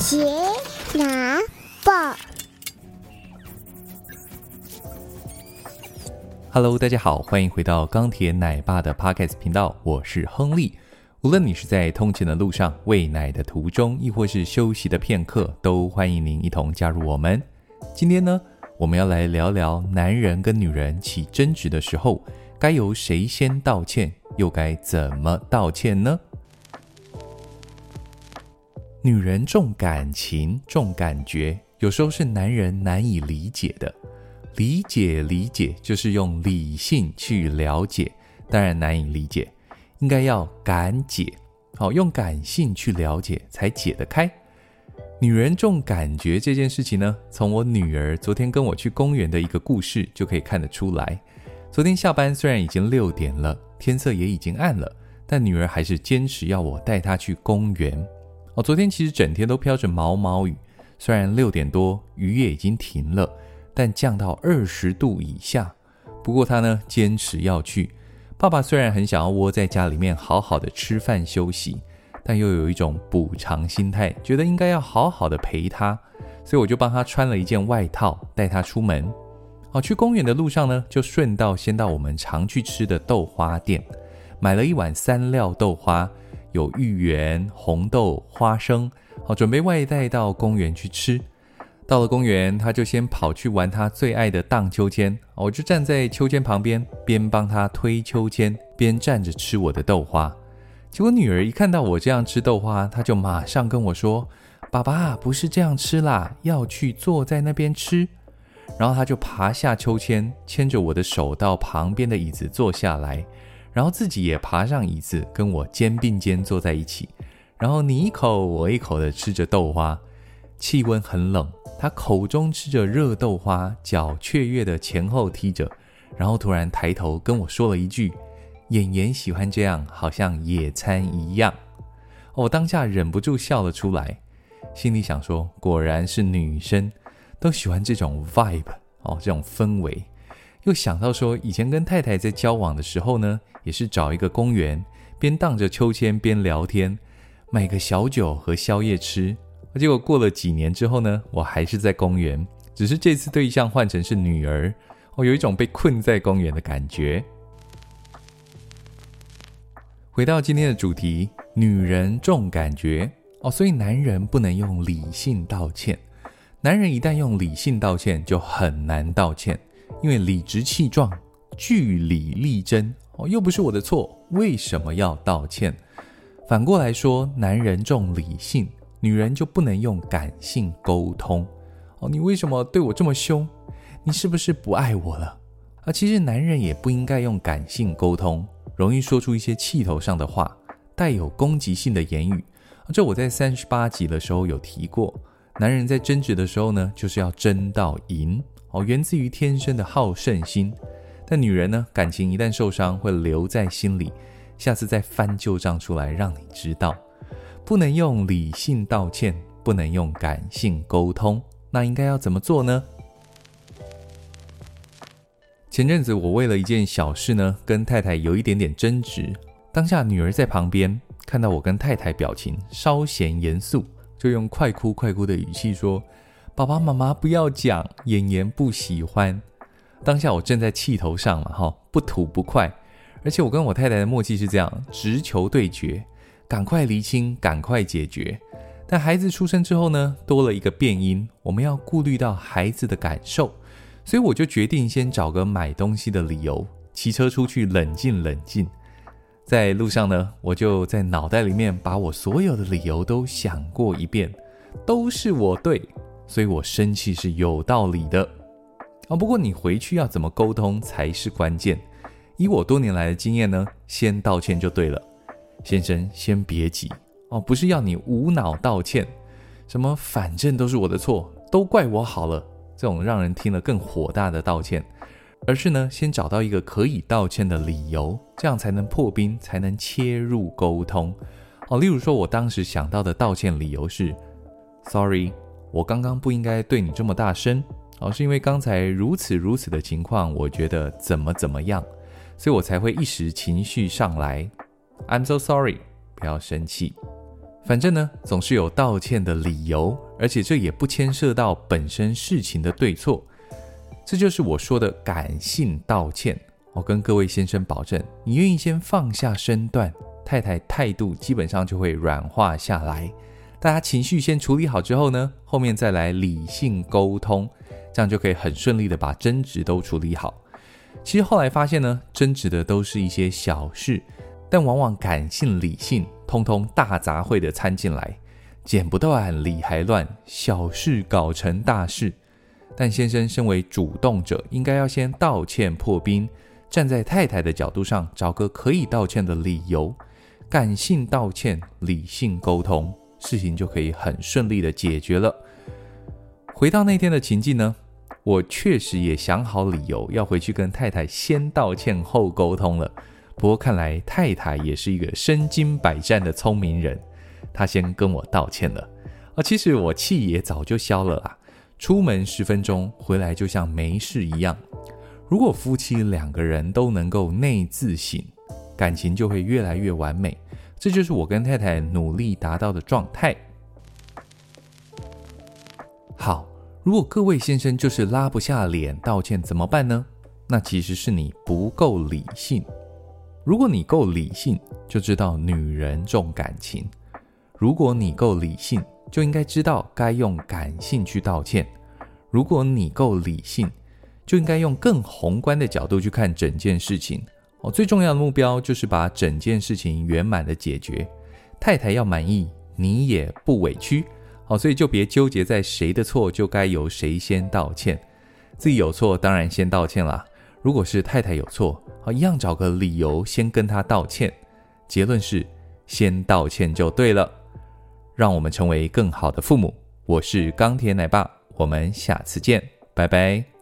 杰拿报，Hello，大家好，欢迎回到钢铁奶爸的 Podcast 频道，我是亨利。无论你是在通勤的路上、喂奶的途中，亦或是休息的片刻，都欢迎您一同加入我们。今天呢，我们要来聊聊男人跟女人起争执的时候，该由谁先道歉，又该怎么道歉呢？女人重感情、重感觉，有时候是男人难以理解的。理解理解，就是用理性去了解，当然难以理解，应该要感解。好，用感性去了解才解得开。女人重感觉这件事情呢，从我女儿昨天跟我去公园的一个故事就可以看得出来。昨天下班虽然已经六点了，天色也已经暗了，但女儿还是坚持要我带她去公园。哦，昨天其实整天都飘着毛毛雨，虽然六点多雨也已经停了，但降到二十度以下。不过他呢坚持要去。爸爸虽然很想要窝在家里面好好的吃饭休息，但又有一种补偿心态，觉得应该要好好的陪他，所以我就帮他穿了一件外套，带他出门。哦，去公园的路上呢，就顺道先到我们常去吃的豆花店，买了一碗三料豆花。有芋圆、红豆、花生，好，准备外带到公园去吃。到了公园，他就先跑去玩他最爱的荡秋千，我就站在秋千旁边，边帮他推秋千，边站着吃我的豆花。结果女儿一看到我这样吃豆花，她就马上跟我说：“爸爸，不是这样吃啦，要去坐在那边吃。”然后她就爬下秋千，牵着我的手到旁边的椅子坐下来。然后自己也爬上椅子，跟我肩并肩坐在一起，然后你一口我一口的吃着豆花，气温很冷，他口中吃着热豆花，脚雀跃的前后踢着，然后突然抬头跟我说了一句：“妍妍喜欢这样，好像野餐一样。”我当下忍不住笑了出来，心里想说：果然是女生都喜欢这种 vibe 哦，这种氛围。又想到说，以前跟太太在交往的时候呢，也是找一个公园，边荡着秋千边聊天，买个小酒和宵夜吃。结果过了几年之后呢，我还是在公园，只是这次对象换成是女儿，我有一种被困在公园的感觉。回到今天的主题，女人重感觉哦，所以男人不能用理性道歉。男人一旦用理性道歉，就很难道歉。因为理直气壮、据理力争哦，又不是我的错，为什么要道歉？反过来说，男人重理性，女人就不能用感性沟通哦。你为什么对我这么凶？你是不是不爱我了？啊，其实男人也不应该用感性沟通，容易说出一些气头上的话，带有攻击性的言语。这我在三十八集的时候有提过，男人在争执的时候呢，就是要争到赢。哦，源自于天生的好胜心，但女人呢，感情一旦受伤会留在心里，下次再翻旧账出来让你知道。不能用理性道歉，不能用感性沟通，那应该要怎么做呢？前阵子我为了一件小事呢，跟太太有一点点争执，当下女儿在旁边看到我跟太太表情稍显严肃，就用快哭快哭的语气说。爸爸妈妈不要讲，妍妍不喜欢。当下我正在气头上嘛哈，不吐不快。而且我跟我太太的默契是这样：直球对决，赶快厘清，赶快解决。但孩子出生之后呢，多了一个变音，我们要顾虑到孩子的感受，所以我就决定先找个买东西的理由，骑车出去冷静冷静。在路上呢，我就在脑袋里面把我所有的理由都想过一遍，都是我对。所以我生气是有道理的啊，不过你回去要怎么沟通才是关键。以我多年来的经验呢，先道歉就对了。先生，先别急哦，不是要你无脑道歉，什么反正都是我的错，都怪我好了，这种让人听了更火大的道歉，而是呢，先找到一个可以道歉的理由，这样才能破冰，才能切入沟通。哦，例如说我当时想到的道歉理由是，Sorry。我刚刚不应该对你这么大声，哦，是因为刚才如此如此的情况，我觉得怎么怎么样，所以我才会一时情绪上来。I'm so sorry，不要生气。反正呢，总是有道歉的理由，而且这也不牵涉到本身事情的对错。这就是我说的感性道歉。我跟各位先生保证，你愿意先放下身段，太太态度基本上就会软化下来。大家情绪先处理好之后呢，后面再来理性沟通，这样就可以很顺利的把争执都处理好。其实后来发现呢，争执的都是一些小事，但往往感性理性通通大杂烩的掺进来，剪不断理还乱，小事搞成大事。但先生身为主动者，应该要先道歉破冰，站在太太的角度上找个可以道歉的理由，感性道歉，理性沟通。事情就可以很顺利的解决了。回到那天的情境呢，我确实也想好理由要回去跟太太先道歉后沟通了。不过看来太太也是一个身经百战的聪明人，她先跟我道歉了。啊，其实我气也早就消了啦。出门十分钟，回来就像没事一样。如果夫妻两个人都能够内自省，感情就会越来越完美。这就是我跟太太努力达到的状态。好，如果各位先生就是拉不下脸道歉怎么办呢？那其实是你不够理性。如果你够理性，就知道女人重感情；如果你够理性，就应该知道该用感性去道歉；如果你够理性，就应该用更宏观的角度去看整件事情。哦，最重要的目标就是把整件事情圆满的解决，太太要满意，你也不委屈。好，所以就别纠结在谁的错就该由谁先道歉，自己有错当然先道歉啦。如果是太太有错，好，一样找个理由先跟她道歉。结论是先道歉就对了，让我们成为更好的父母。我是钢铁奶爸，我们下次见，拜拜。